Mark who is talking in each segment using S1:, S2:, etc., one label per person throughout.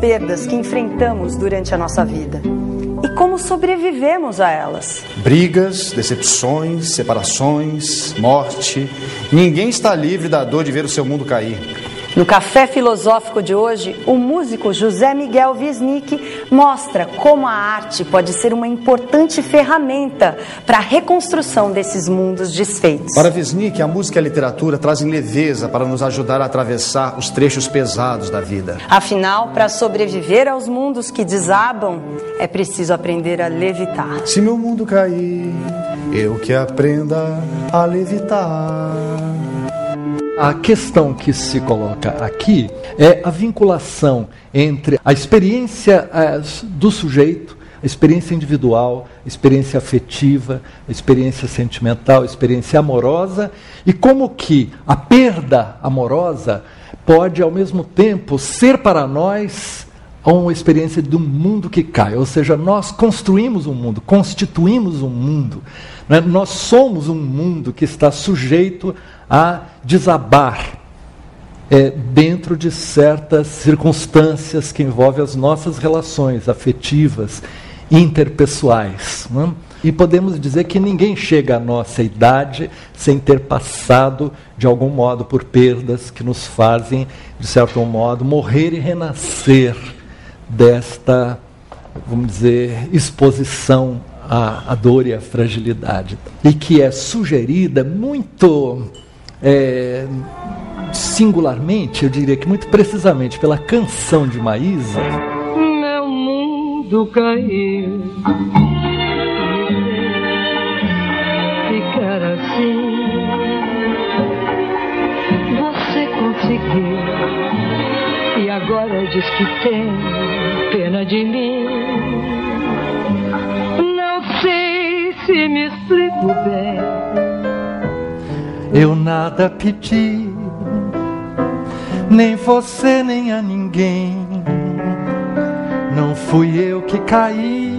S1: perdas que enfrentamos durante a nossa vida e como sobrevivemos a elas.
S2: Brigas, decepções, separações, morte. Ninguém está livre da dor de ver o seu mundo cair.
S1: No Café Filosófico de hoje, o músico José Miguel Wisnik mostra como a arte pode ser uma importante ferramenta para a reconstrução desses mundos desfeitos.
S2: Para Wisnik, a música e a literatura trazem leveza para nos ajudar a atravessar os trechos pesados da vida.
S1: Afinal, para sobreviver aos mundos que desabam, é preciso aprender a levitar.
S2: Se meu mundo cair, eu que aprenda a levitar.
S3: A questão que se coloca aqui é a vinculação entre a experiência eh, do sujeito, a experiência individual, a experiência afetiva, a experiência sentimental, a experiência amorosa e como que a perda amorosa pode ao mesmo tempo ser para nós uma experiência de um mundo que cai, ou seja, nós construímos um mundo, constituímos um mundo, né? nós somos um mundo que está sujeito a desabar é, dentro de certas circunstâncias que envolvem as nossas relações afetivas, interpessoais. Né? E podemos dizer que ninguém chega à nossa idade sem ter passado, de algum modo, por perdas que nos fazem, de certo modo, morrer e renascer desta, vamos dizer, exposição à, à dor e à fragilidade. E que é sugerida muito é, singularmente, eu diria que muito precisamente pela canção de Maísa.
S4: Meu mundo caiu. Assim. Você conseguiu. E agora diz que tem de mim. Não sei se me explico bem
S3: eu nada pedi, nem você nem a ninguém. Não fui eu que caí.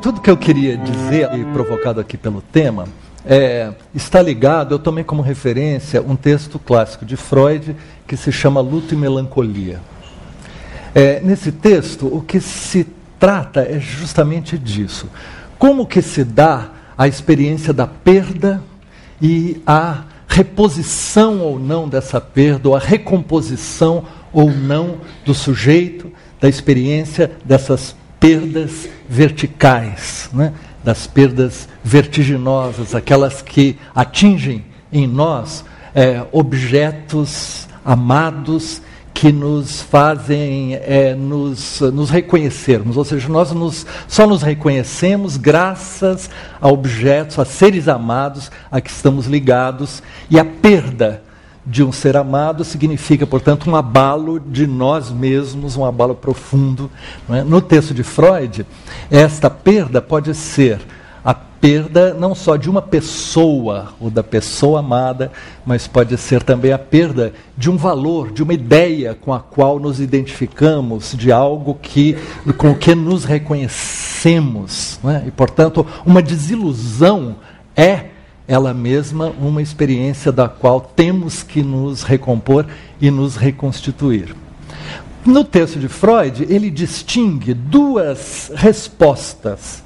S3: Tudo que eu queria dizer, e provocado aqui pelo tema, é, está ligado, eu tomei como referência um texto clássico de Freud que se chama Luto e Melancolia. É, nesse texto, o que se trata é justamente disso. Como que se dá a experiência da perda e a reposição ou não dessa perda, ou a recomposição ou não do sujeito, da experiência dessas perdas verticais, né? Das perdas vertiginosas, aquelas que atingem em nós é, objetos amados que nos fazem é, nos, nos reconhecermos, ou seja, nós nos, só nos reconhecemos graças a objetos, a seres amados a que estamos ligados, e a perda de um ser amado significa, portanto, um abalo de nós mesmos, um abalo profundo. É? No texto de Freud, esta perda pode ser perda não só de uma pessoa ou da pessoa amada, mas pode ser também a perda de um valor, de uma ideia com a qual nos identificamos, de algo que com o que nos reconhecemos, né? e portanto uma desilusão é ela mesma uma experiência da qual temos que nos recompor e nos reconstituir. No texto de Freud, ele distingue duas respostas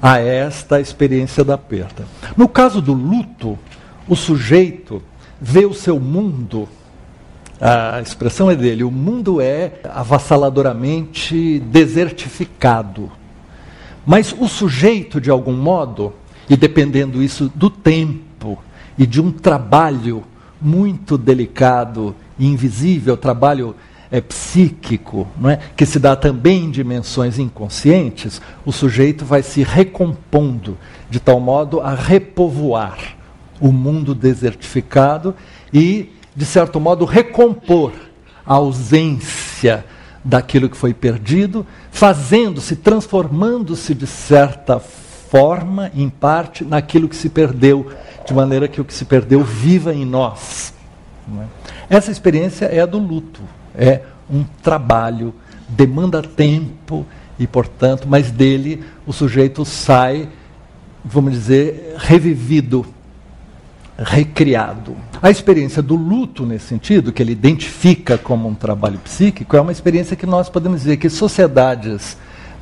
S3: a esta experiência da perda. No caso do luto, o sujeito vê o seu mundo, a expressão é dele, o mundo é avassaladoramente desertificado. Mas o sujeito, de algum modo, e dependendo isso do tempo e de um trabalho muito delicado e invisível, trabalho é, psíquico, não é? que se dá também em dimensões inconscientes, o sujeito vai se recompondo de tal modo a repovoar o mundo desertificado e, de certo modo, recompor a ausência daquilo que foi perdido, fazendo-se, transformando-se de certa forma, em parte, naquilo que se perdeu, de maneira que o que se perdeu viva em nós. É? Essa experiência é a do luto é um trabalho, demanda tempo e, portanto, mas dele o sujeito sai, vamos dizer, revivido, recriado. A experiência do luto, nesse sentido, que ele identifica como um trabalho psíquico, é uma experiência que nós podemos dizer que sociedades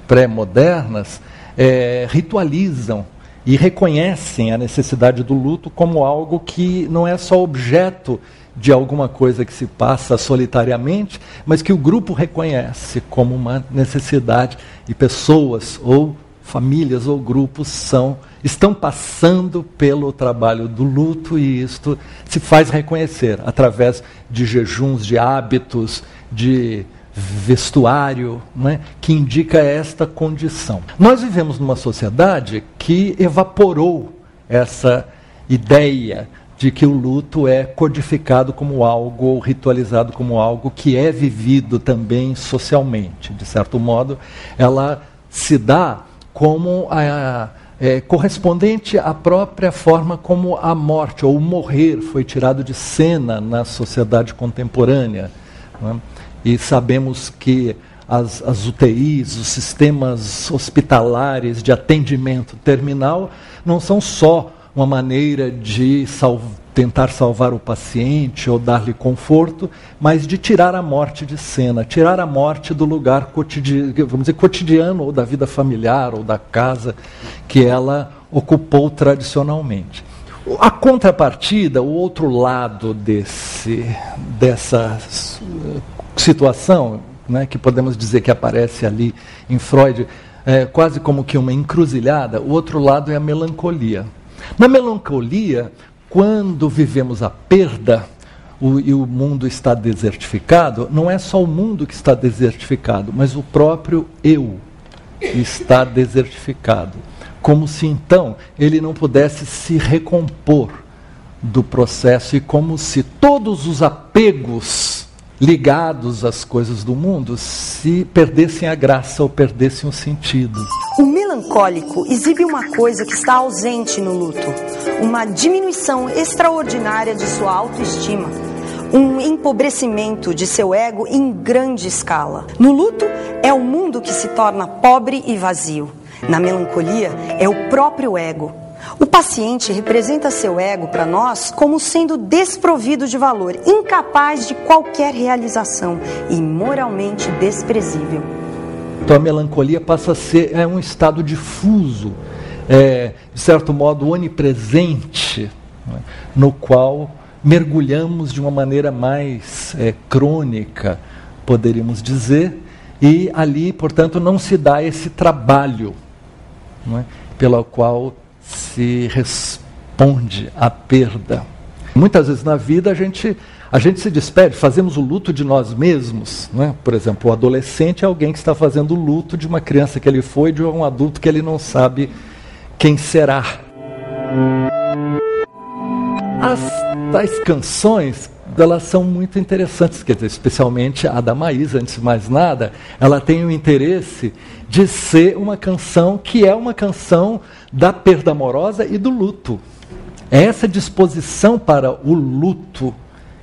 S3: pré-modernas é, ritualizam e reconhecem a necessidade do luto como algo que não é só objeto de alguma coisa que se passa solitariamente, mas que o grupo reconhece como uma necessidade e pessoas ou famílias ou grupos são estão passando pelo trabalho do luto e isto se faz reconhecer através de jejuns, de hábitos, de vestuário, é? que indica esta condição. Nós vivemos numa sociedade que evaporou essa ideia de que o luto é codificado como algo ou ritualizado como algo que é vivido também socialmente. De certo modo, ela se dá como a, é, correspondente à própria forma como a morte ou o morrer foi tirado de cena na sociedade contemporânea. É? E sabemos que as, as UTIs, os sistemas hospitalares de atendimento terminal, não são só uma maneira de tentar salvar o paciente ou dar-lhe conforto, mas de tirar a morte de cena, tirar a morte do lugar cotidiano, vamos dizer, cotidiano ou da vida familiar ou da casa que ela ocupou tradicionalmente. A contrapartida, o outro lado desse, dessa situação, né, que podemos dizer que aparece ali em Freud, é, quase como que uma encruzilhada, o outro lado é a melancolia. Na melancolia, quando vivemos a perda o, e o mundo está desertificado, não é só o mundo que está desertificado, mas o próprio eu está desertificado. Como se então ele não pudesse se recompor do processo e como se todos os apegos ligados às coisas do mundo se perdessem a graça ou perdessem o sentido.
S1: O melancólico exibe uma coisa que está ausente no luto: uma diminuição extraordinária de sua autoestima, um empobrecimento de seu ego em grande escala. No luto, é o mundo que se torna pobre e vazio. Na melancolia, é o próprio ego. O paciente representa seu ego para nós como sendo desprovido de valor, incapaz de qualquer realização e moralmente desprezível.
S3: Então a melancolia passa a ser é um estado difuso, é, de certo modo onipresente, né, no qual mergulhamos de uma maneira mais é, crônica, poderíamos dizer, e ali, portanto, não se dá esse trabalho é, pelo qual se responde à perda. Muitas vezes na vida a gente, a gente se despede, fazemos o luto de nós mesmos. Né? Por exemplo, o adolescente é alguém que está fazendo o luto de uma criança que ele foi, de um adulto que ele não sabe quem será. As tais canções elas são muito interessantes, quer dizer, especialmente a da Maísa, antes de mais nada, ela tem o interesse de ser uma canção que é uma canção da perda amorosa e do luto. É essa disposição para o luto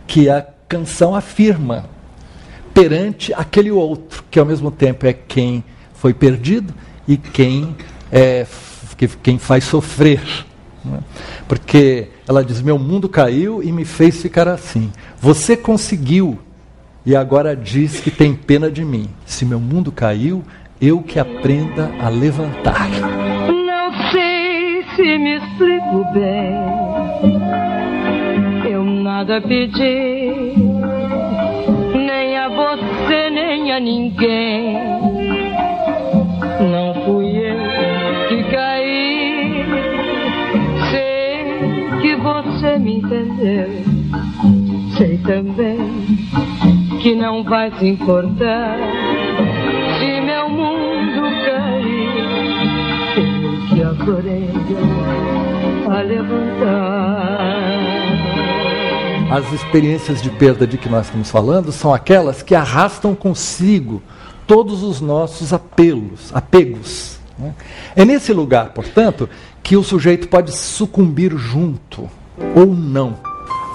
S3: que a canção afirma perante aquele outro, que ao mesmo tempo é quem foi perdido e quem, é, que, quem faz sofrer. Né? Porque ela diz: Meu mundo caiu e me fez ficar assim. Você conseguiu e agora diz que tem pena de mim. Se meu mundo caiu, eu que aprenda a levantar
S4: se me explico bem. Eu nada pedi, nem a você, nem a ninguém. Não fui eu que caí, sei que você me entendeu. Sei também que não vai se importar A levantar.
S3: As experiências de perda de que nós estamos falando são aquelas que arrastam consigo todos os nossos apelos, apegos. Né? É nesse lugar, portanto, que o sujeito pode sucumbir junto ou não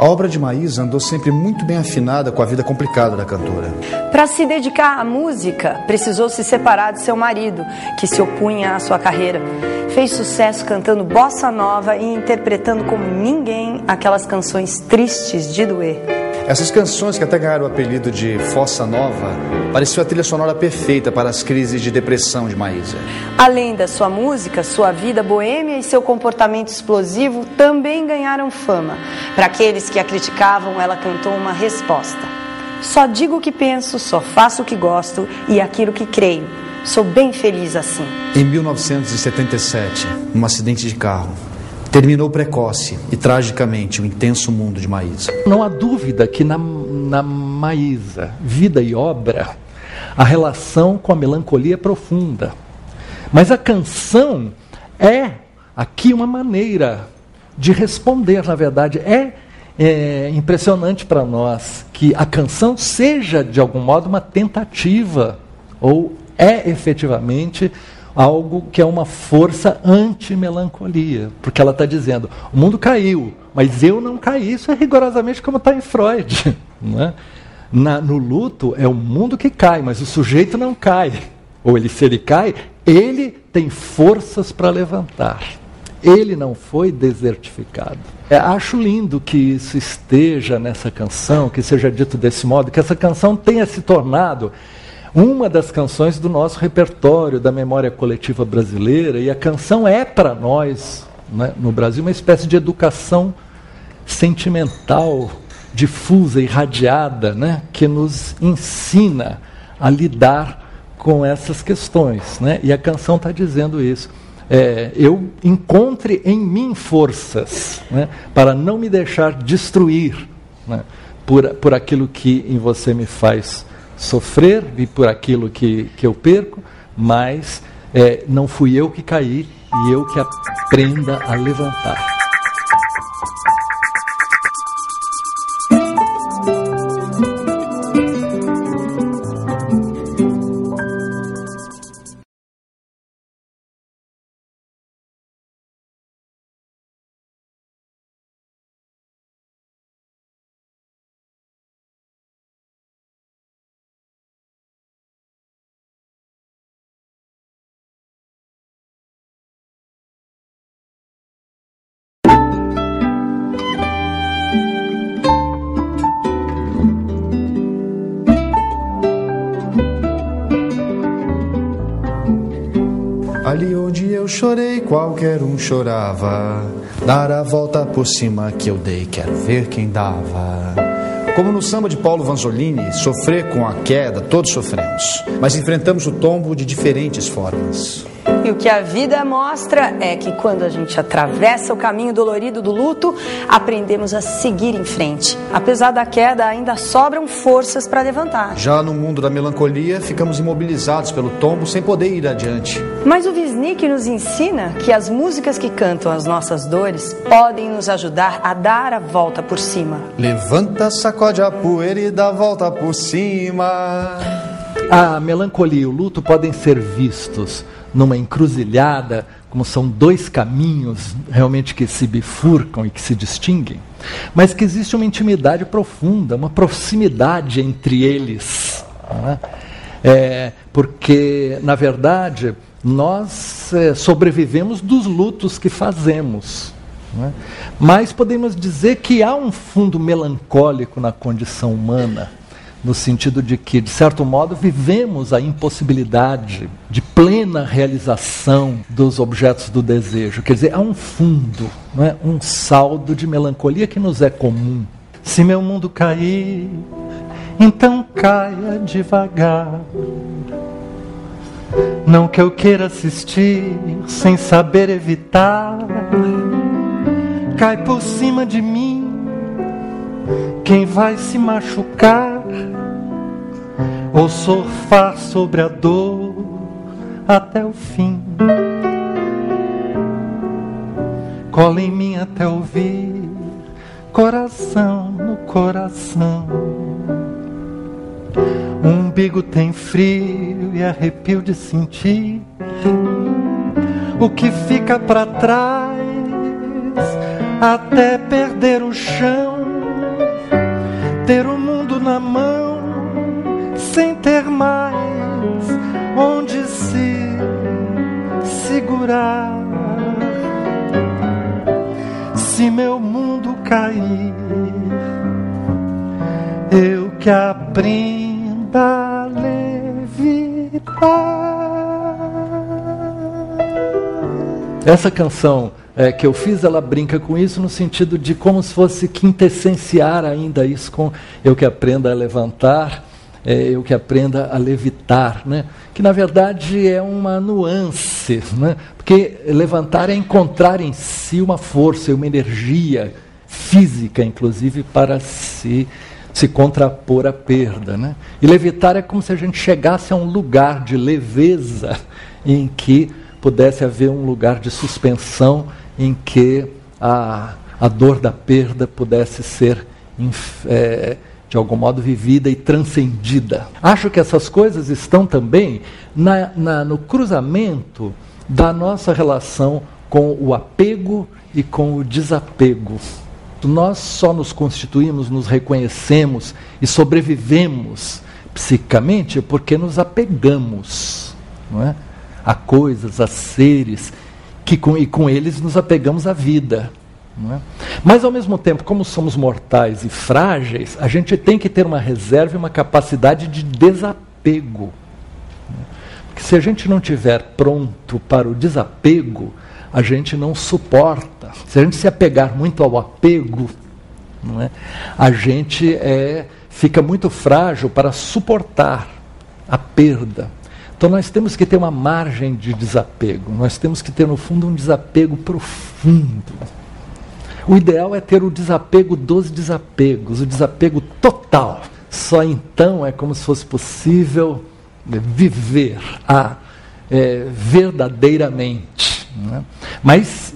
S2: a obra de Maísa andou sempre muito bem afinada com a vida complicada da cantora.
S1: Para se dedicar à música, precisou se separar de seu marido, que se opunha à sua carreira. fez sucesso cantando bossa nova e interpretando como ninguém aquelas canções tristes de doer.
S2: Essas canções que até ganharam o apelido de Fossa Nova pareciam a trilha sonora perfeita para as crises de depressão de Maísa.
S1: Além da sua música, sua vida boêmia e seu comportamento explosivo também ganharam fama. Para aqueles que a criticavam, ela cantou uma resposta: Só digo o que penso, só faço o que gosto e aquilo que creio. Sou bem feliz assim.
S2: Em 1977, num acidente de carro, terminou precoce e tragicamente o intenso mundo de Maísa.
S3: Não há dúvida que na, na Maísa, vida e obra, a relação com a melancolia é profunda. Mas a canção é aqui uma maneira de responder, na verdade. É, é impressionante para nós que a canção seja, de algum modo, uma tentativa, ou é efetivamente algo que é uma força anti-melancolia, porque ela está dizendo: o mundo caiu, mas eu não caí. Isso é rigorosamente como está em Freud. Né? Na, no luto é o mundo que cai, mas o sujeito não cai. Ou ele, se ele cai, ele tem forças para levantar. Ele não foi desertificado. É, acho lindo que isso esteja nessa canção, que seja dito desse modo, que essa canção tenha se tornado uma das canções do nosso repertório da memória coletiva brasileira, e a canção é para nós, né, no Brasil, uma espécie de educação sentimental, difusa, irradiada, né, que nos ensina a lidar com essas questões. Né? E a canção está dizendo isso. É, eu encontre em mim forças né, para não me deixar destruir né, por, por aquilo que em você me faz sofrer e por aquilo que, que eu perco, mas é, não fui eu que caí e eu que aprenda a levantar.
S2: Eu chorei, qualquer um chorava. Dar a volta por cima que eu dei, quero ver quem dava. Como no samba de Paulo Vanzolini, sofrer com a queda, todos sofremos, mas enfrentamos o tombo de diferentes formas.
S1: E o que a vida mostra é que quando a gente atravessa o caminho dolorido do luto, aprendemos a seguir em frente. Apesar da queda, ainda sobram forças para levantar.
S2: Já no mundo da melancolia, ficamos imobilizados pelo tombo sem poder ir adiante.
S1: Mas o Wisnik nos ensina que as músicas que cantam as nossas dores podem nos ajudar a dar a volta por cima.
S2: Levanta, sacode a poeira e dá a volta por cima.
S3: A melancolia e o luto podem ser vistos numa encruzilhada, como são dois caminhos realmente que se bifurcam e que se distinguem, mas que existe uma intimidade profunda, uma proximidade entre eles. É? É, porque, na verdade, nós é, sobrevivemos dos lutos que fazemos. É? Mas podemos dizer que há um fundo melancólico na condição humana no sentido de que, de certo modo, vivemos a impossibilidade de plena realização dos objetos do desejo. Quer dizer, há um fundo, não é? um saldo de melancolia que nos é comum. Se meu mundo cair, então caia devagar. Não que eu queira assistir sem saber evitar. Cai por cima de mim quem vai se machucar ou surfar sobre a dor até o fim. Cola em mim até ouvir, coração no coração. O umbigo tem frio e arrepio de sentir o que fica para trás até perder o chão, ter o mundo na mão sem ter mais onde se segurar. meu mundo cair, eu que aprenda a levitar. Essa canção é, que eu fiz, ela brinca com isso no sentido de como se fosse quintessenciar ainda isso com eu que aprenda a levantar, é, eu que aprenda a levitar, né? que na verdade é uma nuance, né? porque levantar é encontrar em si uma força, uma energia física, inclusive, para se, se contrapor à perda. Né? E levitar é como se a gente chegasse a um lugar de leveza em que pudesse haver um lugar de suspensão em que a, a dor da perda pudesse ser é, de algum modo vivida e transcendida. Acho que essas coisas estão também na, na, no cruzamento da nossa relação com o apego e com o desapego. Nós só nos constituímos, nos reconhecemos e sobrevivemos psicamente porque nos apegamos não é? a coisas, a seres que com, e com eles nos apegamos à vida. É? Mas, ao mesmo tempo, como somos mortais e frágeis, a gente tem que ter uma reserva e uma capacidade de desapego. Porque se a gente não tiver pronto para o desapego, a gente não suporta. Se a gente se apegar muito ao apego, é? a gente é, fica muito frágil para suportar a perda. Então nós temos que ter uma margem de desapego, nós temos que ter no fundo um desapego profundo. O ideal é ter o desapego dos desapegos, o desapego total. Só então é como se fosse possível viver a é, verdadeiramente. Né? Mas,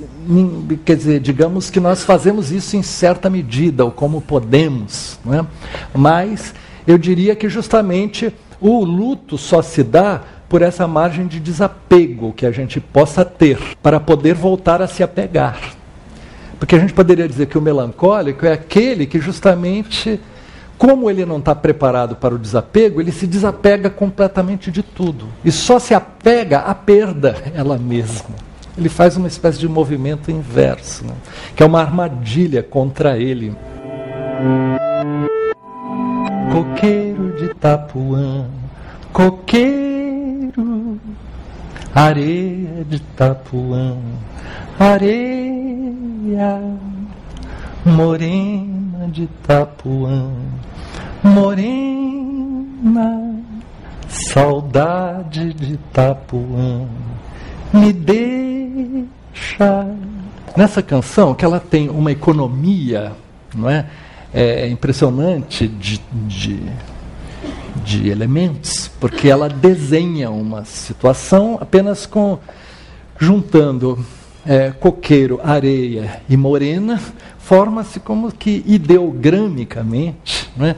S3: quer dizer, digamos que nós fazemos isso em certa medida, ou como podemos. Né? Mas eu diria que justamente o luto só se dá por essa margem de desapego que a gente possa ter para poder voltar a se apegar. Porque a gente poderia dizer que o melancólico é aquele que justamente, como ele não está preparado para o desapego, ele se desapega completamente de tudo. E só se apega à perda ela mesma. Ele faz uma espécie de movimento inverso, né? que é uma armadilha contra ele. Coqueiro de Tapuã, coqueiro areia de Tapuã, areia morena de Tapuã, morena, saudade de Tapuã, me deixa. Nessa canção, que ela tem uma economia, não é? É impressionante de, de de elementos, porque ela desenha uma situação apenas com juntando é, coqueiro, areia e morena, forma-se como que ideogramicamente né,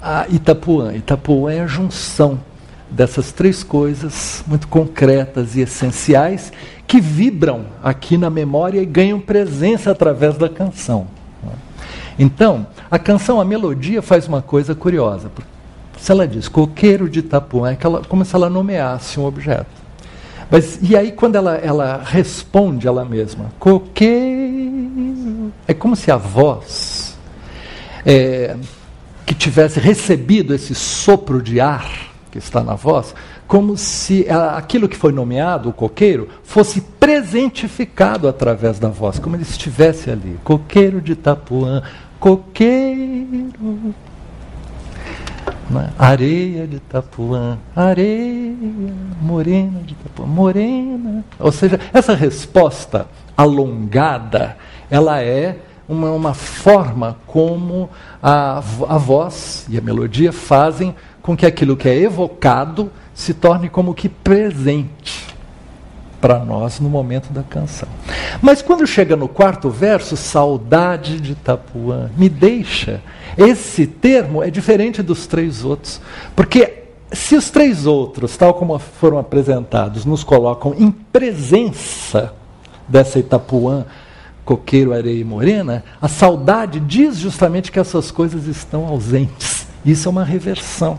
S3: a Itapuã. Itapuã é a junção dessas três coisas muito concretas e essenciais que vibram aqui na memória e ganham presença através da canção. Né. Então, a canção, a melodia faz uma coisa curiosa, se ela diz coqueiro de Itapuã, é ela, como se ela nomeasse um objeto. Mas, e aí, quando ela, ela responde ela mesma, coqueiro, é como se a voz é, que tivesse recebido esse sopro de ar que está na voz, como se aquilo que foi nomeado, o coqueiro, fosse presentificado através da voz, como ele estivesse ali. Coqueiro de Itapuã, coqueiro né? Areia de Itapuã, areia morena de Itapuã, morena. Ou seja, essa resposta alongada, ela é uma, uma forma como a, a voz e a melodia fazem com que aquilo que é evocado se torne como que presente para nós no momento da canção. Mas quando chega no quarto verso, saudade de Itapuã, me deixa. Esse termo é diferente dos três outros, porque se os três outros, tal como foram apresentados, nos colocam em presença dessa Itapuã, coqueiro, areia e morena, a saudade diz justamente que essas coisas estão ausentes. Isso é uma reversão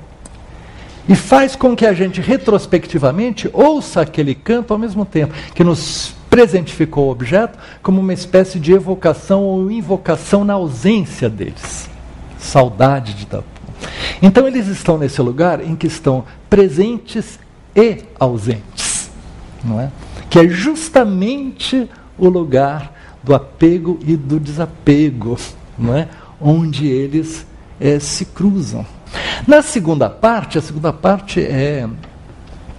S3: e faz com que a gente retrospectivamente ouça aquele canto ao mesmo tempo que nos presentificou o objeto como uma espécie de evocação ou invocação na ausência deles. Saudade de Itapuã. Então eles estão nesse lugar em que estão presentes e ausentes, não é? Que é justamente o lugar do apego e do desapego, não é? Onde eles é, se cruzam. Na segunda parte, a segunda parte é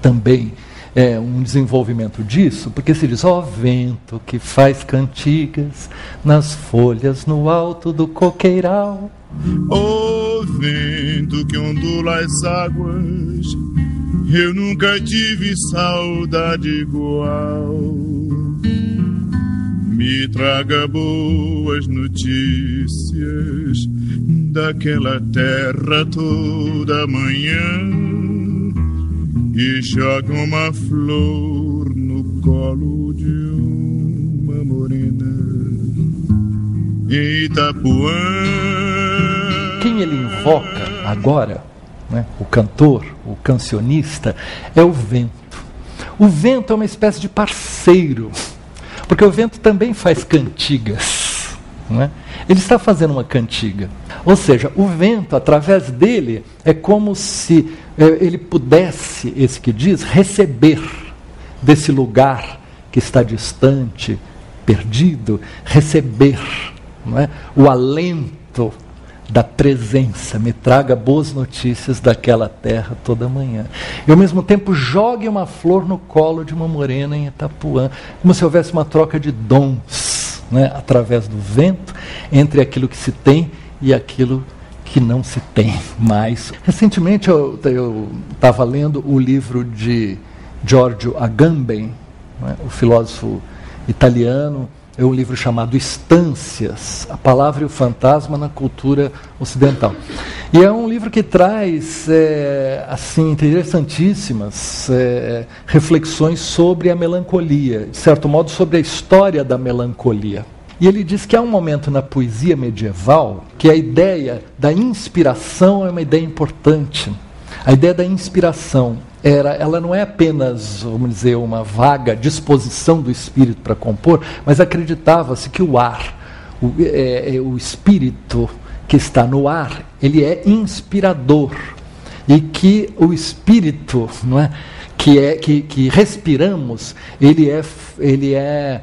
S3: também é, um desenvolvimento disso, porque se diz, ó oh, vento que faz cantigas nas folhas no alto do coqueiral.
S5: Ó oh, vento que ondula as águas, eu nunca tive saudade igual. Me traga boas notícias daquela terra toda manhã e joga uma flor no colo de uma morena em Itapuã.
S3: Quem ele invoca agora, né, o cantor, o cancionista, é o vento. O vento é uma espécie de parceiro, porque o vento também faz cantigas. Não é? Ele está fazendo uma cantiga. Ou seja, o vento, através dele, é como se é, ele pudesse, esse que diz, receber desse lugar que está distante, perdido, receber é? o alento da presença, me traga boas notícias daquela terra toda manhã. E ao mesmo tempo jogue uma flor no colo de uma morena em Itapuã, como se houvesse uma troca de dons, né, através do vento, entre aquilo que se tem e aquilo que não se tem mais. Recentemente eu estava lendo o livro de Giorgio Agamben, né, o filósofo italiano, é um livro chamado Estâncias, a palavra e o fantasma na cultura ocidental. E é um livro que traz é, assim interessantíssimas é, reflexões sobre a melancolia, de certo modo sobre a história da melancolia. E ele diz que há um momento na poesia medieval que a ideia da inspiração é uma ideia importante. A ideia da inspiração era, ela não é apenas, vamos dizer, uma vaga disposição do espírito para compor, mas acreditava-se que o ar, o, é, é, o espírito que está no ar, ele é inspirador. E que o espírito, não é, que é que, que respiramos, ele é, ele é,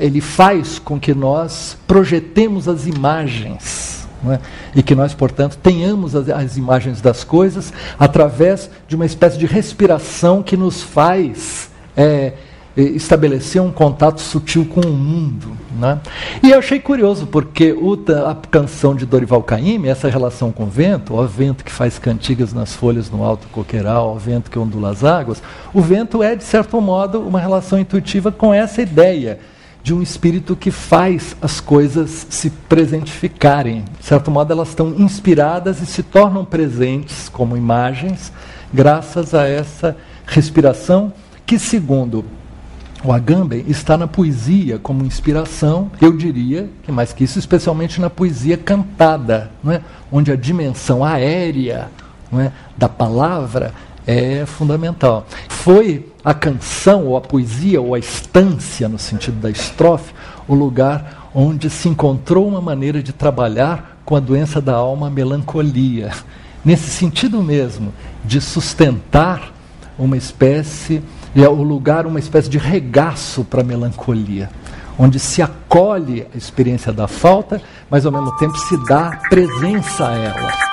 S3: ele faz com que nós projetemos as imagens é? E que nós, portanto, tenhamos as, as, imagens das coisas através de uma espécie de respiração que nos faz é, estabelecer um contato sutil com o mundo. Né? E eu achei curioso, porque o, a canção de Dorival Caymmi, essa relação com o vento, o vento que faz cantigas nas folhas no alto coqueiral, o vento que ondula as águas, o vento é, de certo modo, uma relação intuitiva com essa ideia de um espírito que faz as coisas se presentificarem. De certo modo, elas estão inspiradas e se tornam presentes como imagens, graças a essa respiração que, segundo o Agamben, está na poesia como inspiração, eu diria, que mais que isso, especialmente na poesia cantada, não é? onde a dimensão aérea não é? da palavra é fundamental. Foi a canção, ou a poesia, ou a estância, no sentido da estrofe, o lugar onde se encontrou uma maneira de trabalhar com a doença da alma, a melancolia. Nesse sentido mesmo, de sustentar uma espécie, é o lugar, uma espécie de regaço para a melancolia, onde se acolhe a experiência da falta, mas ao mesmo tempo se dá presença a ela.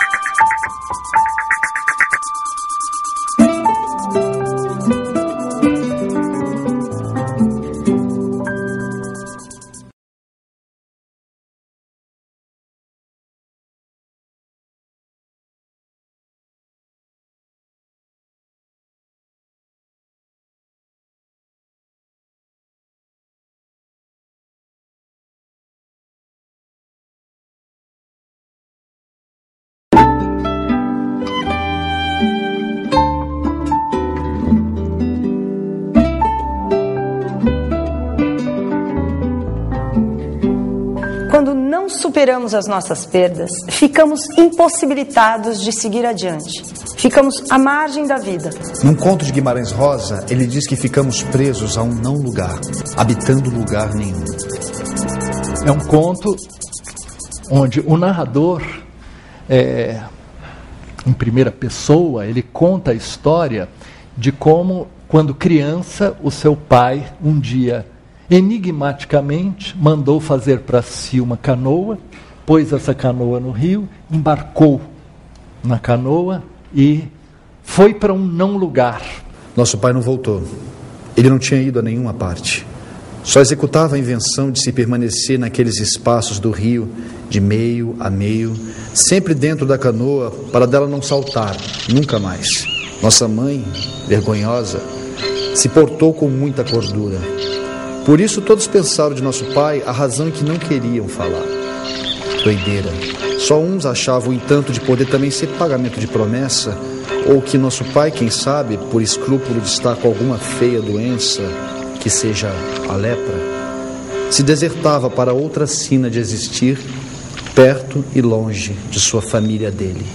S1: Superamos as nossas perdas, ficamos impossibilitados de seguir adiante. Ficamos à margem da vida.
S2: Num conto de Guimarães Rosa, ele diz que ficamos presos a um não lugar, habitando lugar nenhum.
S3: É um conto onde o narrador, é, em primeira pessoa, ele conta a história de como, quando criança, o seu pai um dia enigmaticamente mandou fazer para si uma canoa, pôs essa canoa no rio, embarcou na canoa e foi para um não lugar.
S2: Nosso pai não voltou. Ele não tinha ido a nenhuma parte. Só executava a invenção de se permanecer naqueles espaços do rio, de meio a meio, sempre dentro da canoa, para dela não saltar, nunca mais. Nossa mãe, vergonhosa, se portou com muita cordura. Por isso todos pensaram de nosso pai a razão que não queriam falar. Doideira. Só uns achavam entanto de poder também ser pagamento de promessa, ou que nosso pai, quem sabe, por escrúpulo de estar com alguma feia doença, que seja a lepra, se desertava para outra sina de existir, perto e longe de sua família dele.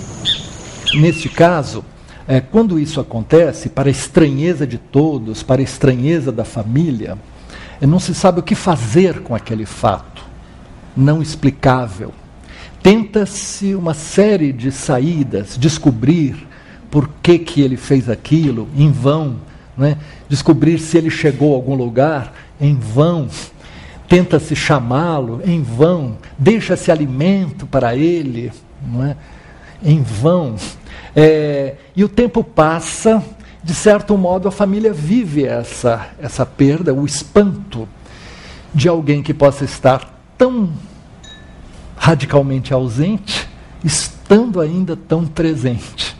S3: Neste caso, é, quando isso acontece, para a estranheza de todos, para a estranheza da família, não se sabe o que fazer com aquele fato não explicável. Tenta-se uma série de saídas, descobrir por que, que ele fez aquilo, em vão. Né? Descobrir se ele chegou a algum lugar, em vão. Tenta-se chamá-lo, em vão. Deixa-se alimento para ele, não é? em vão. É, e o tempo passa, de certo modo, a família vive essa, essa perda, o espanto de alguém que possa estar tão radicalmente ausente, estando ainda tão presente.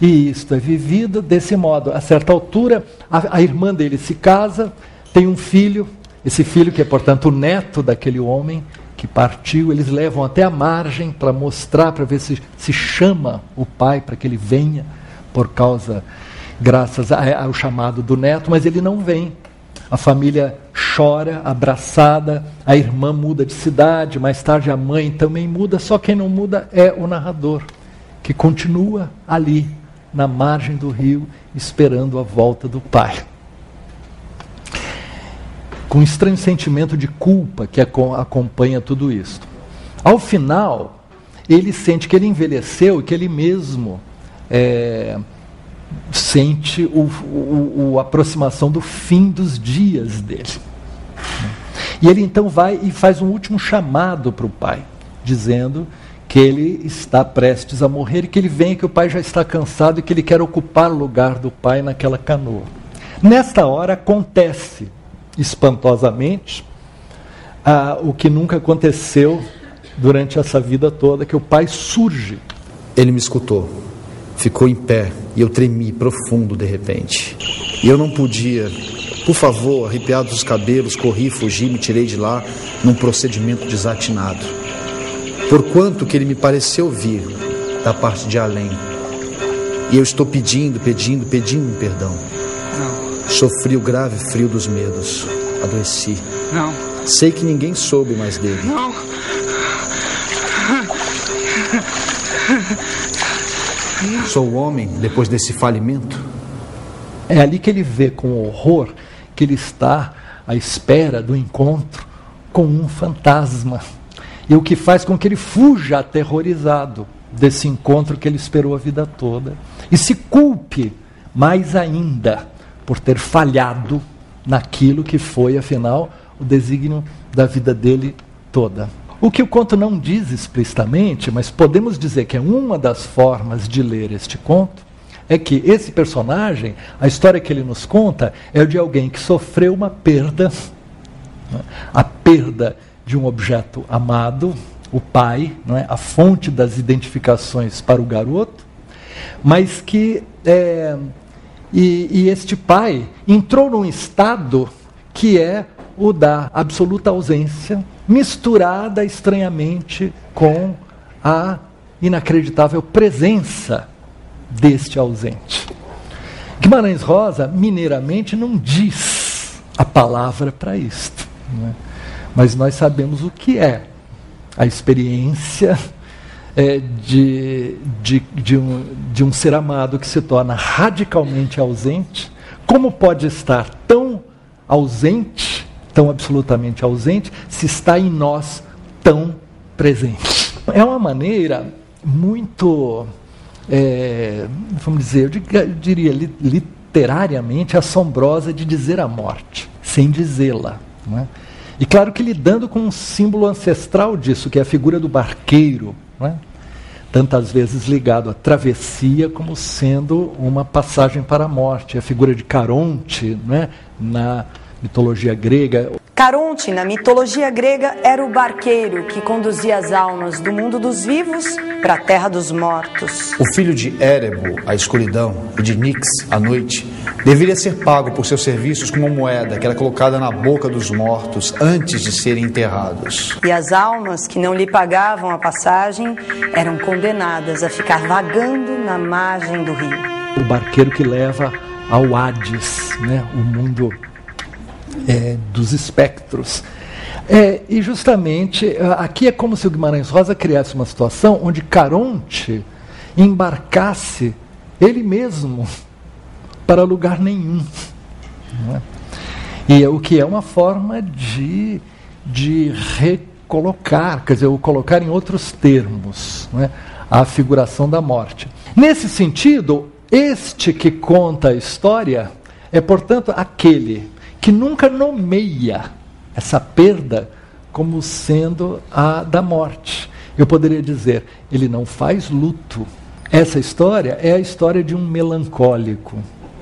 S3: E isto é vivido desse modo. A certa altura, a, a irmã dele se casa, tem um filho, esse filho, que é portanto o neto daquele homem que partiu, eles levam até a margem para mostrar, para ver se se chama o pai para que ele venha, por causa, graças ao chamado do neto, mas ele não vem. A família chora, abraçada, a irmã muda de cidade, mais tarde a mãe também muda, só quem não muda é o narrador, que continua ali, na margem do rio, esperando a volta do pai. Com um estranho sentimento de culpa que acompanha tudo isso. Ao final, ele sente que ele envelheceu e que ele mesmo é, sente o, o, o, aproximação do fim dos dias dele. E ele então vai e faz um último chamado para o pai, dizendo que ele está prestes a morrer e que ele vem, que o pai já está cansado e que ele quer ocupar o lugar do pai naquela canoa. Nesta hora acontece, espantosamente, o que nunca aconteceu durante essa vida toda, que o pai surge.
S2: Ele me escutou, ficou em pé e eu tremi profundo de repente. E eu não podia, por favor, arrepiados os cabelos, corri, fugi, me tirei de lá num procedimento desatinado. Porquanto que ele me pareceu vir da parte de além. E eu estou pedindo, pedindo, pedindo perdão.
S6: Não.
S2: Sofri o grave frio dos medos. Adoeci.
S6: Não.
S2: Sei que ninguém soube mais dele.
S6: Não.
S2: Sou homem depois desse falimento?
S3: É ali que ele vê com horror que ele está à espera do encontro com um fantasma. E o que faz com que ele fuja aterrorizado desse encontro que ele esperou a vida toda. E se culpe mais ainda por ter falhado naquilo que foi, afinal, o desígnio da vida dele toda. O que o conto não diz explicitamente, mas podemos dizer que é uma das formas de ler este conto, é que esse personagem, a história que ele nos conta, é de alguém que sofreu uma perda, né? a perda de um objeto amado, o pai, é? a fonte das identificações para o garoto, mas que é, e, e este pai entrou num estado que é o da absoluta ausência, misturada estranhamente com a inacreditável presença deste ausente. Guimarães Rosa, mineiramente, não diz a palavra para isto, né? mas nós sabemos o que é a experiência é, de, de, de, um, de um ser amado que se torna radicalmente ausente, como pode estar tão ausente, tão absolutamente ausente, se está em nós tão presente? É uma maneira muito, é, vamos dizer, eu diria literariamente assombrosa de dizer a morte, sem dizê-la. É? E claro que lidando com um símbolo ancestral disso, que é a figura do barqueiro, é? tantas vezes ligado à travessia como sendo uma passagem para a morte. A figura de Caronte, é? na mitologia grega.
S1: Caronte, na mitologia grega, era o barqueiro que conduzia as almas do mundo dos vivos para a terra dos mortos.
S2: O filho de Érebo, a escuridão, e de Nix, a noite, deveria ser pago por seus serviços com uma moeda que era colocada na boca dos mortos antes de serem enterrados.
S1: E as almas que não lhe pagavam a passagem eram condenadas a ficar vagando na margem do rio.
S3: O barqueiro que leva ao Hades, né, o mundo é, dos espectros. É, e justamente aqui é como se o Guimarães Rosa criasse uma situação onde Caronte embarcasse ele mesmo para lugar nenhum. É? E é o que é uma forma de, de recolocar, quer dizer, o colocar em outros termos, é? a figuração da morte. Nesse sentido, este que conta a história é, portanto, aquele que nunca nomeia essa perda como sendo a da morte. Eu poderia dizer, ele não faz luto. Essa história é a história de um melancólico.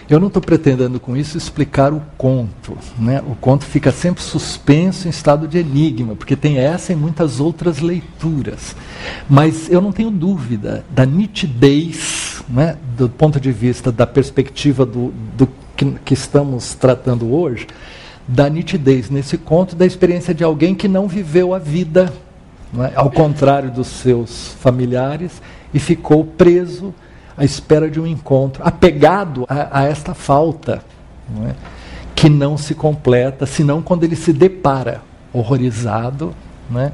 S3: Eu não estou pretendendo com isso explicar o conto. Né? O conto fica sempre suspenso em estado de enigma, porque tem essa e muitas outras leituras. Mas eu não tenho dúvida da nitidez, né? do ponto de vista da perspectiva do, do que, que estamos tratando hoje, da nitidez nesse conto da experiência de alguém que não viveu a vida, é? ao contrário dos seus familiares, e ficou preso à espera de um encontro, apegado a, a esta falta, não é? que não se completa, senão quando ele se depara, horrorizado, é?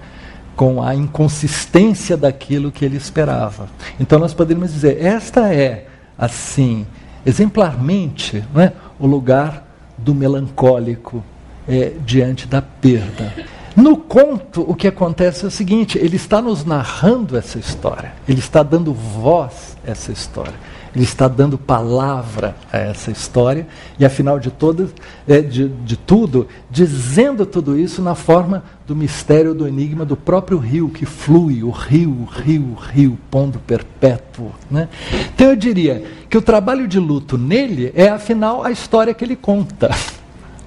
S3: com a inconsistência daquilo que ele esperava. Então nós poderíamos dizer, esta é, assim, exemplarmente né, o lugar do melancólico é, diante da perda. No conto, o que acontece é o seguinte: ele está nos narrando essa história, ele está dando voz a essa história. Ele está dando palavra a essa história e, afinal de, todas, é, de, de tudo, dizendo tudo isso na forma do mistério, do enigma do próprio rio que flui, o rio, o rio, o rio, pondo perpétuo. Né? Então eu diria que o trabalho de luto nele é, afinal, a história que ele conta.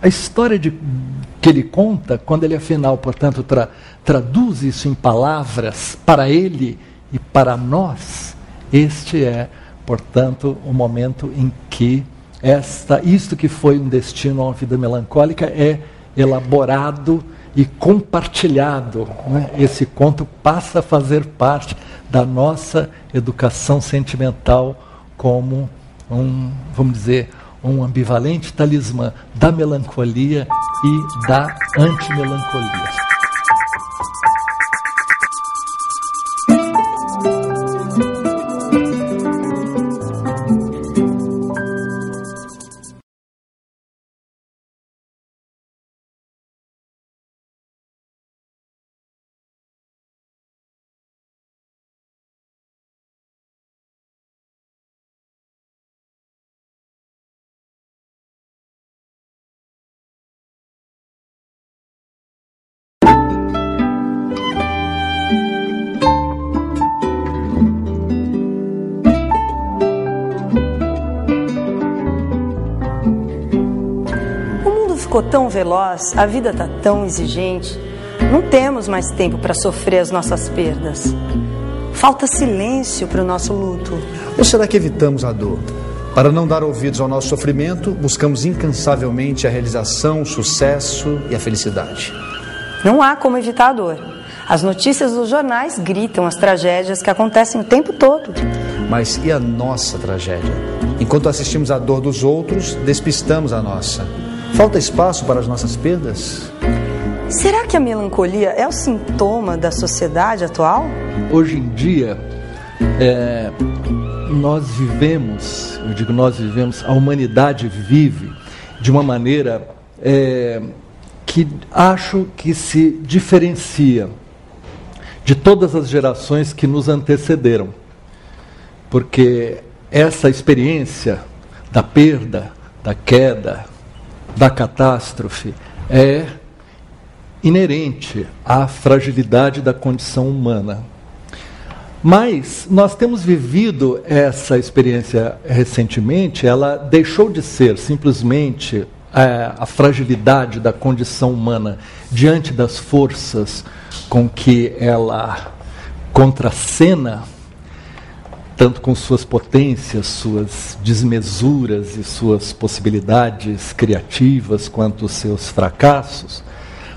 S3: A história de, que ele conta, quando ele, afinal, portanto, tra, traduz isso em palavras para ele e para nós, este é portanto, o momento em que esta, isto que foi um destino a uma vida melancólica é elaborado e compartilhado. Né? Esse conto passa a fazer parte da nossa educação sentimental como um, vamos dizer, um ambivalente talismã da melancolia e da antimelancolia.
S1: Ficou tão veloz, a vida está tão exigente. Não temos mais tempo para sofrer as nossas perdas. Falta silêncio para o nosso luto.
S2: Ou será que evitamos a dor? Para não dar ouvidos ao nosso sofrimento, buscamos incansavelmente a realização, o sucesso e a felicidade.
S1: Não há como evitar a dor. As notícias dos jornais gritam as tragédias que acontecem o tempo todo.
S2: Mas e a nossa tragédia? Enquanto assistimos à dor dos outros, despistamos a nossa. Falta espaço para as nossas perdas?
S1: Será que a melancolia é o sintoma da sociedade atual?
S3: Hoje em dia, é, nós vivemos, eu digo nós vivemos, a humanidade vive de uma maneira é, que acho que se diferencia de todas as gerações que nos antecederam. Porque essa experiência da perda, da queda, da catástrofe é inerente à fragilidade da condição humana. Mas nós temos vivido essa experiência recentemente, ela deixou de ser simplesmente é, a fragilidade da condição humana diante das forças com que ela contracena, tanto com suas potências, suas desmesuras e suas possibilidades criativas, quanto seus fracassos,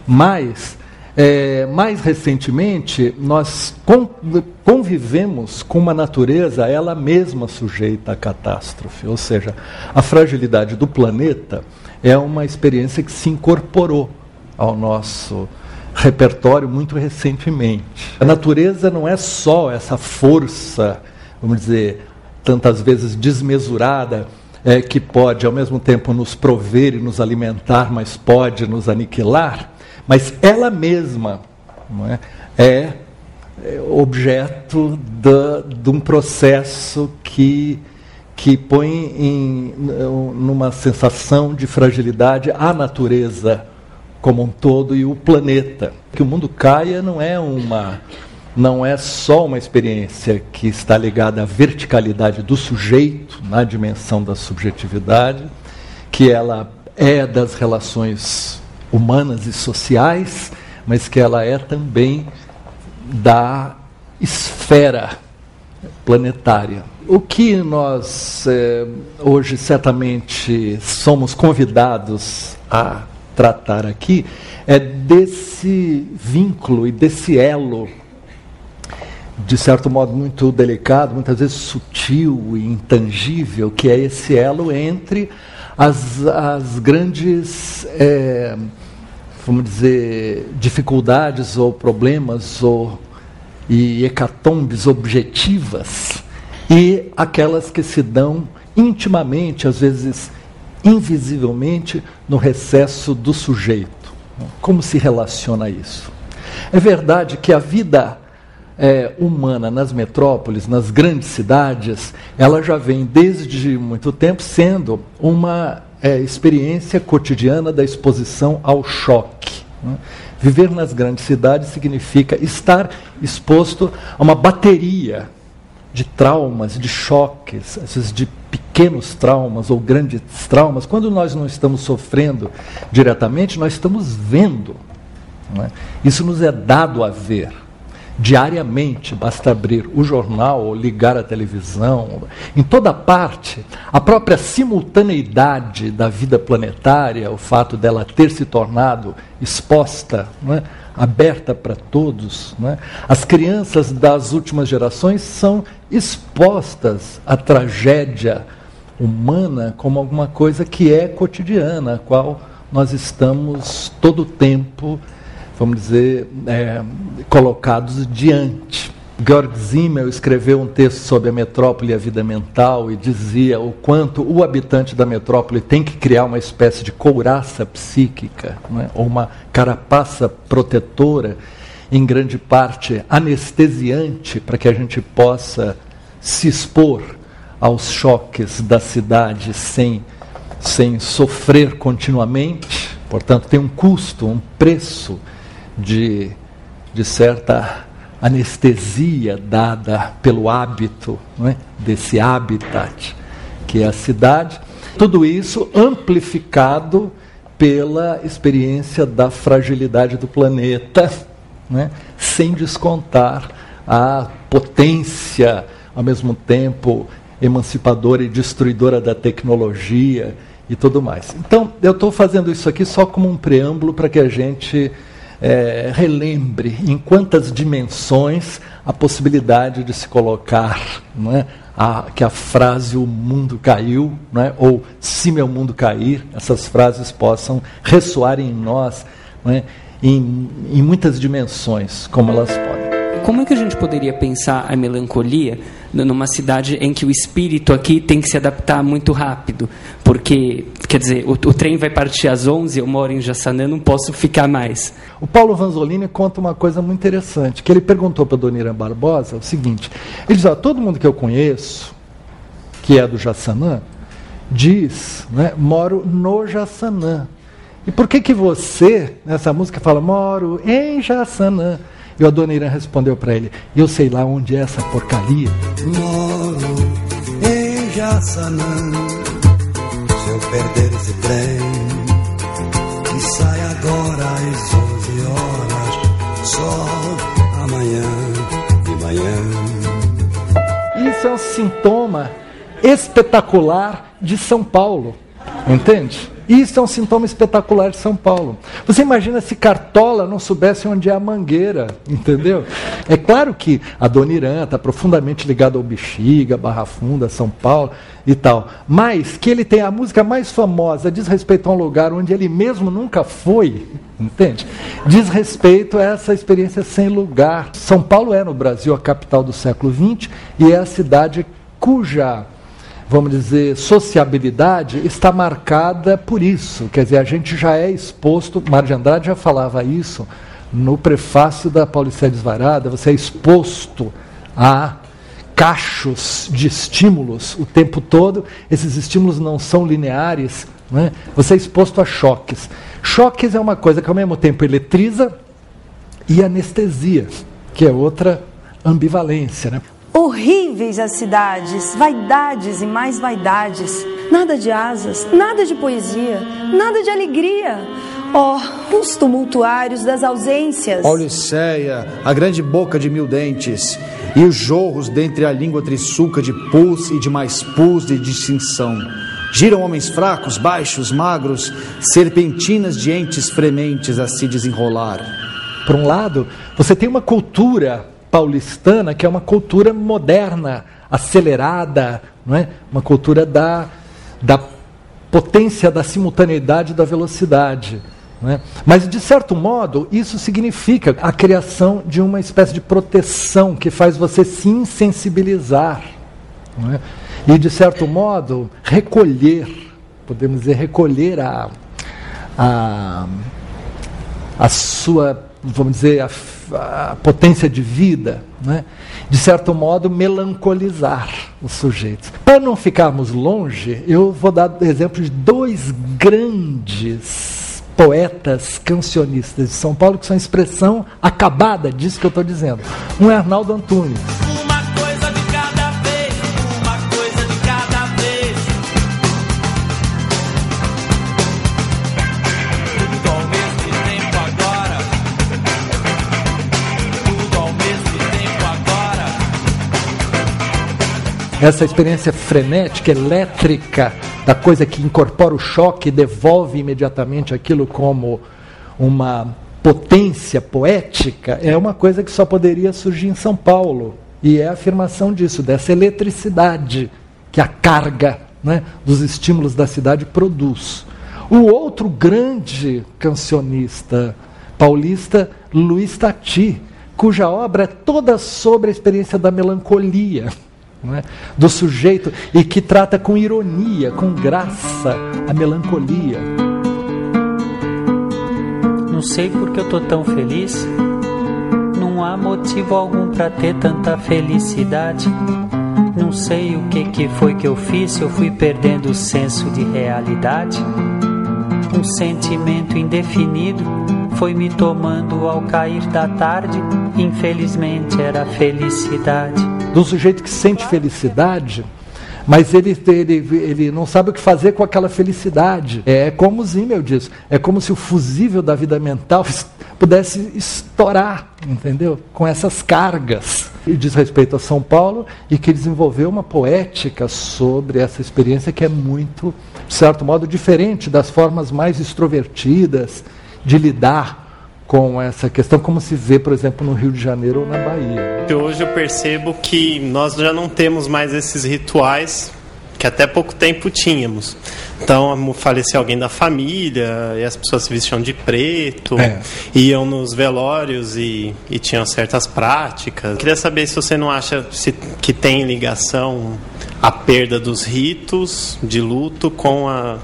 S3: mas é, mais recentemente, nós convivemos com uma natureza, ela mesma sujeita à catástrofe. Ou seja, a fragilidade do planeta é uma experiência que se incorporou ao nosso repertório muito recentemente. A natureza não é só essa força, vamos dizer, tantas vezes desmesurada, é, que pode ao mesmo tempo nos prover e nos alimentar, mas pode nos aniquilar mas ela mesma é, é, é, objeto de, um processo que, que põe em, numa sensação de fragilidade a natureza como um todo e o planeta. Que o mundo caia não é uma não é só uma experiência que está ligada à verticalidade do sujeito, na dimensão da subjetividade, que ela é das relações humanas e sociais, mas que ela é também da esfera planetária. O que nós eh, hoje certamente somos convidados a tratar aqui é desse vínculo e desse elo, de certo modo muito delicado, muitas vezes sutil e intangível, que é esse elo entre as, as grandes, é, vamos dizer, dificuldades ou problemas ou, e hecatombes objetivas e aquelas que se dão intimamente, às vezes invisivelmente, no recesso do sujeito. Como se relaciona isso? É verdade que a vida é, humana nas metrópoles, nas grandes cidades, ela já vem desde muito tempo sendo uma é, experiência cotidiana da exposição ao choque. Né? Viver nas grandes cidades significa estar exposto a uma bateria de traumas, de choques, de pequenos traumas ou grandes traumas. Quando nós não estamos sofrendo diretamente, nós estamos vendo. É? Isso nos é dado a ver diariamente, basta abrir o jornal ou ligar a televisão, em toda parte, a própria simultaneidade da vida planetária, o fato dela ter se tornado exposta, é? aberta para todos. É? As crianças das últimas gerações são expostas à tragédia humana como alguma coisa que é cotidiana, a qual nós estamos todo o tempo vamos dizer, é, colocados diante. Georg Simmel escreveu um texto sobre a metrópole e a vida mental e dizia o quanto o habitante da metrópole tem que criar uma espécie de couraça psíquica, é? ou uma carapaça protetora, em grande parte anestesiante, para que a gente possa se expor aos choques da cidade sem, sem sofrer continuamente. Portanto, tem um custo, um preço de, de certa anestesia dada pelo hábito, é? desse habitat que é a cidade. Tudo isso amplificado pela experiência da fragilidade do planeta, é? sem descontar a potência, ao mesmo tempo emancipadora e destruidora da tecnologia e tudo mais. Então, eu estou fazendo isso aqui só como um preâmbulo para que a gente é, relembre em quantas dimensões a possibilidade de se colocar é, a, que a frase o mundo caiu, é, ou se meu mundo cair, essas frases possam ressoar em nós é, em, em muitas dimensões, como elas podem.
S6: Como é que a gente poderia pensar a melancolia numa cidade em que o espírito aqui tem que se adaptar muito rápido? Porque, quer dizer, o, o trem vai partir às 11, eu moro em Jaçanã, não posso ficar mais.
S3: O Paulo Vanzolini conta uma coisa muito interessante, que ele perguntou para a Dona Irã Barbosa o seguinte, ele diz, ó, todo mundo que eu conheço, que é do Jaçanã, diz, né, moro no Jaçanã. E por que que você, nessa música, fala, moro em Jaçanã? E a dona Irã respondeu para ele: Eu sei lá onde é essa porcaria.
S7: Moro em Jaçanã. Se eu perder esse trem, que sai agora às 11 horas, só amanhã de manhã.
S3: Isso é um sintoma espetacular de São Paulo. Entende? Isso é um sintoma espetacular de São Paulo. Você imagina se Cartola não soubesse onde é a mangueira, entendeu? É claro que a Dona Irã está profundamente ligada ao Bexiga, Barra Funda, São Paulo e tal. Mas que ele tem a música mais famosa, diz respeito a um lugar onde ele mesmo nunca foi, entende? Diz respeito a essa experiência sem lugar. São Paulo é no Brasil a capital do século XX e é a cidade cuja vamos dizer, sociabilidade está marcada por isso. Quer dizer, a gente já é exposto, Mário de Andrade já falava isso no prefácio da Paulicéia Desvarada, você é exposto a cachos de estímulos o tempo todo, esses estímulos não são lineares, né? você é exposto a choques. Choques é uma coisa que ao mesmo tempo eletriza e anestesia, que é outra ambivalência. Né?
S1: Horríveis as cidades, vaidades e mais vaidades. Nada de asas, nada de poesia, nada de alegria. Oh, os tumultuários das ausências.
S2: Pauliceia, a grande boca de mil dentes, e os jorros dentre a língua trissuca de pus e de mais pus de distinção. Giram homens fracos, baixos, magros, serpentinas de entes frementes a se desenrolar.
S3: Por um lado, você tem uma cultura paulistana, que é uma cultura moderna, acelerada, não é? uma cultura da, da potência da simultaneidade da velocidade. É? Mas, de certo modo, isso significa a criação de uma espécie de proteção que faz você se insensibilizar. É? E, de certo modo, recolher, podemos dizer, recolher a, a, a sua, vamos dizer, a a potência de vida, né? de certo modo, melancolizar os sujeitos. Para não ficarmos longe, eu vou dar exemplo de dois grandes poetas cancionistas de São Paulo que são expressão acabada disso que eu estou dizendo. Um é Arnaldo Antunes. Essa experiência frenética, elétrica, da coisa que incorpora o choque e devolve imediatamente aquilo como uma potência poética, é uma coisa que só poderia surgir em São Paulo. E é a afirmação disso, dessa eletricidade que a carga né, dos estímulos da cidade produz. O outro grande cancionista paulista, Luiz Tati, cuja obra é toda sobre a experiência da melancolia é? do sujeito e que trata com ironia, com graça, a melancolia.
S8: Não sei porque eu tô tão feliz. Não há motivo algum para ter tanta felicidade. Não sei o que, que foi que eu fiz, eu fui perdendo o senso de realidade. Um sentimento indefinido foi me tomando ao cair da tarde. Infelizmente era felicidade
S3: do sujeito que sente felicidade, mas ele, ele, ele não sabe o que fazer com aquela felicidade. É como o Zimmel diz, é como se o fusível da vida mental pudesse estourar, entendeu? Com essas cargas. E diz respeito a São Paulo e que desenvolveu uma poética sobre essa experiência que é muito, de certo modo, diferente das formas mais extrovertidas de lidar com essa questão, como se vê, por exemplo, no Rio de Janeiro ou na Bahia.
S9: Hoje eu percebo que nós já não temos mais esses rituais que que até pouco tempo tínhamos. Então, falecia alguém da família e as pessoas se vestiam de preto, é. iam nos velórios e, e tinham certas práticas. Queria saber se você não acha se, que tem ligação a perda dos ritos de luto com a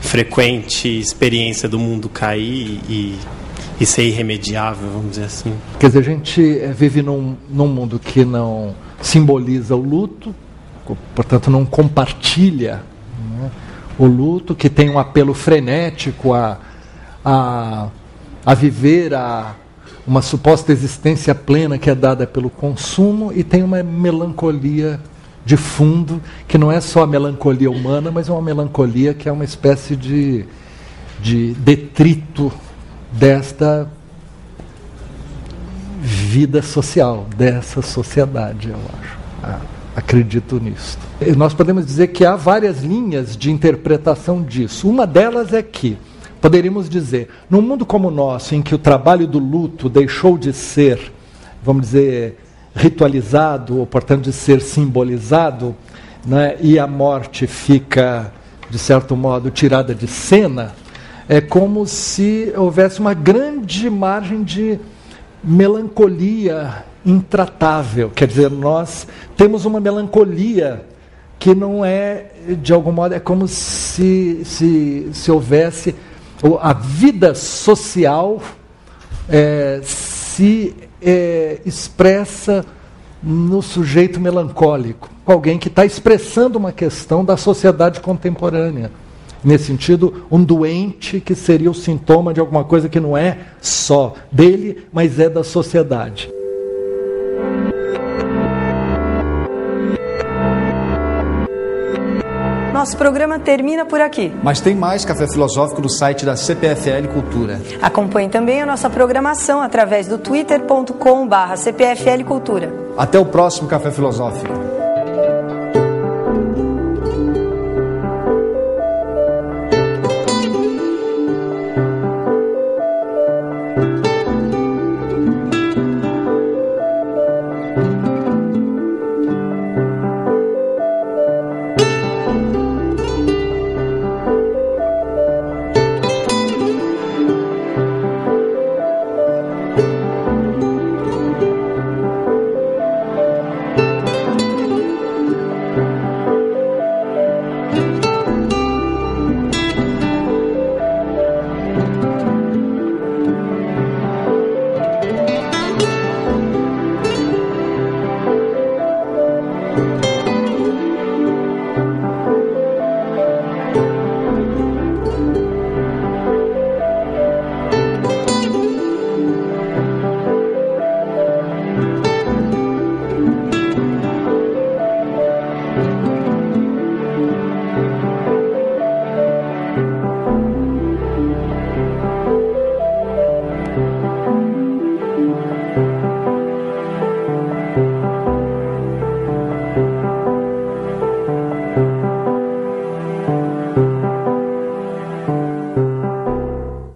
S9: frequente experiência do mundo cair e, e ser irremediável, vamos dizer assim.
S3: Quer dizer, a gente eh, vive num, num mundo que não simboliza o luto, portanto não compartilha né, o luto, que tem um apelo frenético a, a, a viver a, uma suposta existência plena que é dada pelo consumo e tem uma melancolia de fundo, que não é só a melancolia humana, mas é uma melancolia que é uma espécie de, de detrito desta vida social, dessa sociedade, eu acho. Ah, acredito nisso. Nós podemos dizer que há várias linhas de interpretação disso. Uma delas é que, poderíamos dizer, num mundo como o nosso, em que o trabalho do luto deixou de ser, vamos dizer, ritualizado, ou portanto de ser simbolizado, né, e a morte fica, de certo modo, tirada de cena, é como se houvesse uma grande margem de melancolia intratável. Quer dizer, nós temos uma melancolia que não é, de algum modo, é como se, se, se houvesse. A vida social é, se é, expressa no sujeito melancólico, alguém que está expressando uma questão da sociedade contemporânea. Nesse sentido, um doente que seria o sintoma de alguma coisa que não é só dele, mas é da sociedade.
S1: Nosso programa termina por aqui.
S2: Mas tem mais Café Filosófico no site da CPFL Cultura.
S1: Acompanhe também a nossa programação através do twitter.com/cpflcultura.
S2: Até o próximo Café Filosófico.